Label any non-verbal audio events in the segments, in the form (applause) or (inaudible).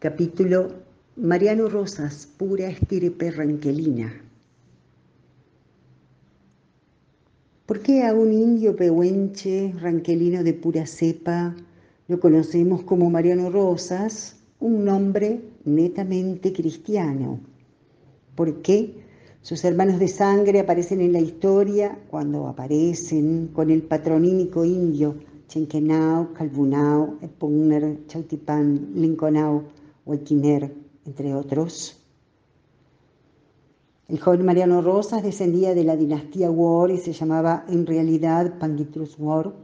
Capítulo Mariano Rosas, pura estirpe ranquelina. ¿Por qué a un indio pehuenche, ranquelino de pura cepa, lo conocemos como Mariano Rosas, un nombre netamente cristiano? ¿Por qué sus hermanos de sangre aparecen en la historia cuando aparecen con el patronímico indio Chenquenao, Calvunao, Epugner, Chautipán, Linconao, Huequiner, entre otros. El joven Mariano Rosas descendía de la dinastía War y se llamaba en realidad Pangitrus War,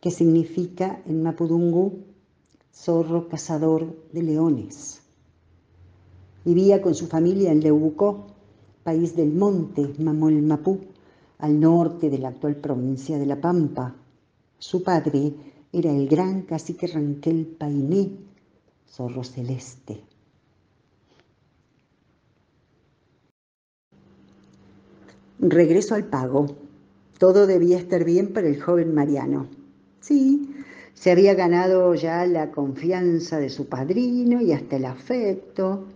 que significa en Mapudungu zorro cazador de leones. Vivía con su familia en Leubucó, país del monte Mamol Mapú, al norte de la actual provincia de La Pampa. Su padre era el gran cacique Ranquel Painé, zorro celeste. Regreso al pago. Todo debía estar bien para el joven Mariano. Sí, se había ganado ya la confianza de su padrino y hasta el afecto.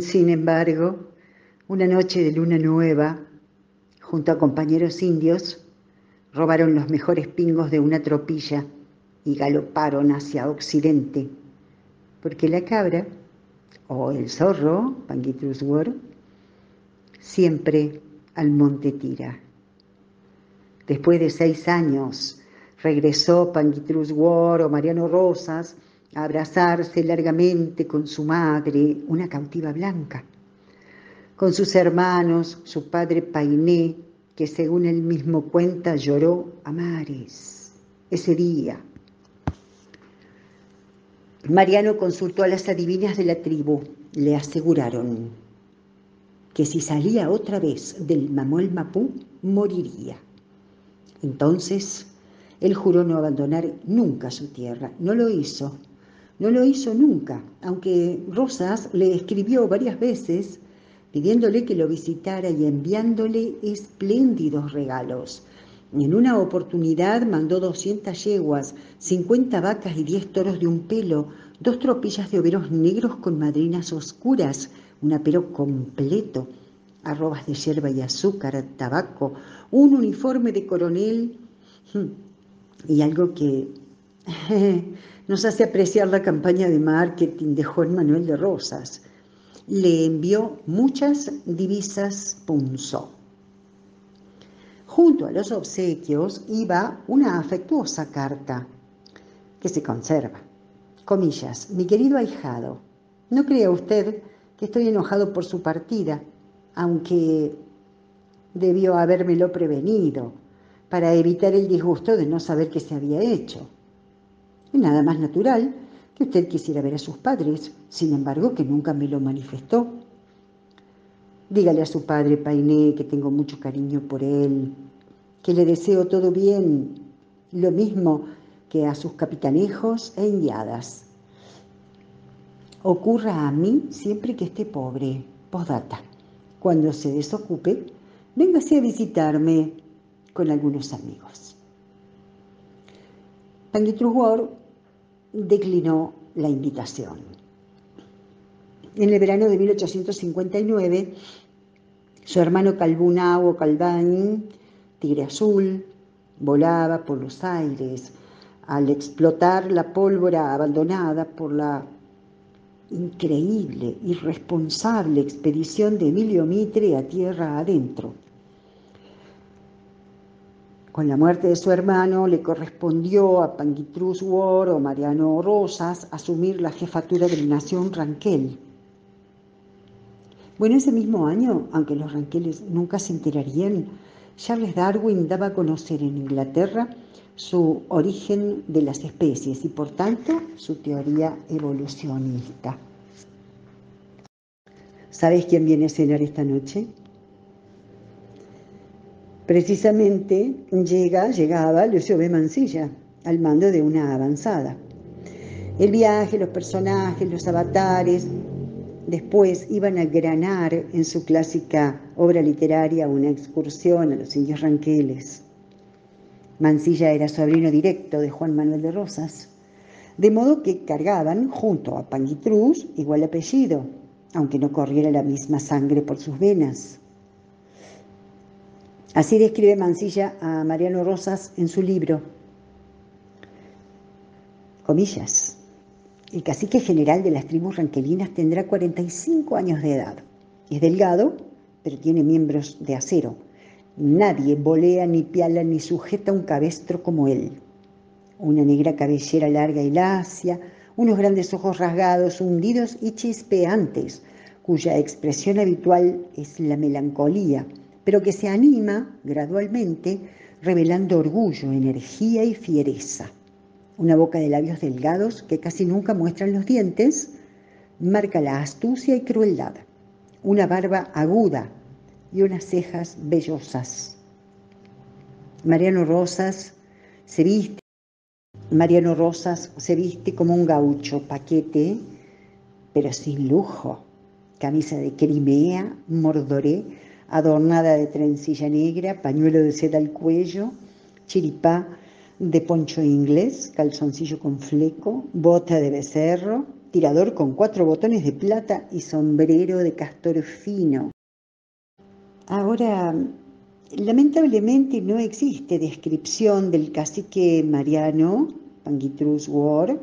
Sin embargo, una noche de luna nueva, junto a compañeros indios, robaron los mejores pingos de una tropilla y galoparon hacia occidente porque la cabra o el zorro, Pangitrus War, siempre al monte tira. Después de seis años regresó Pangitrus War o Mariano Rosas a abrazarse largamente con su madre, una cautiva blanca, con sus hermanos, su padre Painé, que según él mismo cuenta lloró a mares ese día Mariano consultó a las adivinas de la tribu. Le aseguraron que si salía otra vez del Mamol Mapú, moriría. Entonces, él juró no abandonar nunca su tierra. No lo hizo. No lo hizo nunca, aunque Rosas le escribió varias veces pidiéndole que lo visitara y enviándole espléndidos regalos. En una oportunidad mandó 200 yeguas, 50 vacas y 10 toros de un pelo, dos tropillas de overos negros con madrinas oscuras, un apero completo, arrobas de hierba y azúcar, tabaco, un uniforme de coronel hmm, y algo que (laughs) nos hace apreciar la campaña de marketing de Juan Manuel de Rosas. Le envió muchas divisas punzo. Junto a los obsequios iba una afectuosa carta que se conserva. Comillas, mi querido ahijado, no crea usted que estoy enojado por su partida, aunque debió habérmelo prevenido para evitar el disgusto de no saber qué se había hecho. Es nada más natural que usted quisiera ver a sus padres, sin embargo que nunca me lo manifestó. Dígale a su padre Painé que tengo mucho cariño por él, que le deseo todo bien, lo mismo que a sus capitanejos e indiadas. Ocurra a mí siempre que esté pobre. Postdata. Cuando se desocupe, véngase a visitarme con algunos amigos. Pangitrus declinó la invitación. En el verano de 1859, su hermano Calvunao Calvain tigre azul, volaba por los aires al explotar la pólvora abandonada por la increíble, irresponsable expedición de Emilio Mitre a tierra adentro. Con la muerte de su hermano le correspondió a Pangitrus War o Mariano Rosas asumir la jefatura de la nación Ranquel. Bueno, ese mismo año, aunque los ranqueles nunca se enterarían, Charles Darwin daba a conocer en Inglaterra su origen de las especies y por tanto su teoría evolucionista. ¿Sabes quién viene a cenar esta noche? Precisamente llega, llegaba Lucio B. Mancilla al mando de una avanzada. El viaje, los personajes, los avatares, Después iban a granar en su clásica obra literaria una excursión a los indios ranqueles. Mansilla era sobrino directo de Juan Manuel de Rosas. de modo que cargaban junto a Panguitrus igual apellido, aunque no corriera la misma sangre por sus venas. Así describe Mansilla a Mariano Rosas en su libro. Comillas. El cacique general de las tribus ranquelinas tendrá 45 años de edad. Es delgado, pero tiene miembros de acero. Nadie volea ni piala ni sujeta un cabestro como él. Una negra cabellera larga y lacia, unos grandes ojos rasgados, hundidos y chispeantes, cuya expresión habitual es la melancolía, pero que se anima gradualmente, revelando orgullo, energía y fiereza. Una boca de labios delgados que casi nunca muestran los dientes, marca la astucia y crueldad. Una barba aguda y unas cejas vellosas. Mariano Rosas se viste Mariano Rosas se viste como un gaucho, paquete, pero sin lujo camisa de Crimea, mordoré, adornada de trencilla negra, pañuelo de seda al cuello, chiripá de poncho inglés, calzoncillo con fleco, bota de becerro, tirador con cuatro botones de plata y sombrero de castor fino. Ahora, lamentablemente no existe descripción del cacique Mariano, Pangitrus War,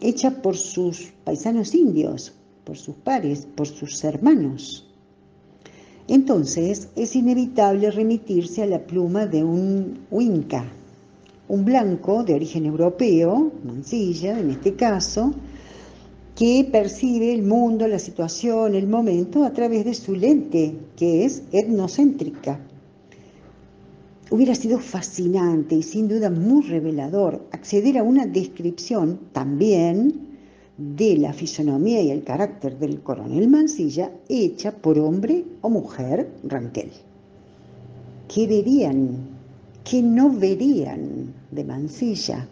hecha por sus paisanos indios, por sus pares, por sus hermanos. Entonces es inevitable remitirse a la pluma de un Winca, un blanco de origen europeo, Mansilla en este caso, que percibe el mundo, la situación, el momento a través de su lente, que es etnocéntrica. Hubiera sido fascinante y sin duda muy revelador acceder a una descripción también de la fisonomía y el carácter del coronel Mansilla hecha por hombre o mujer Ranquel. ¿Qué verían? ¿Qué no verían de Mansilla?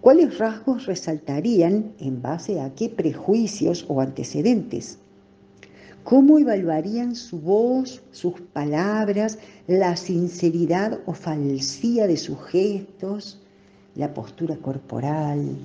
¿Cuáles rasgos resaltarían en base a qué prejuicios o antecedentes? ¿Cómo evaluarían su voz, sus palabras, la sinceridad o falsía de sus gestos, la postura corporal?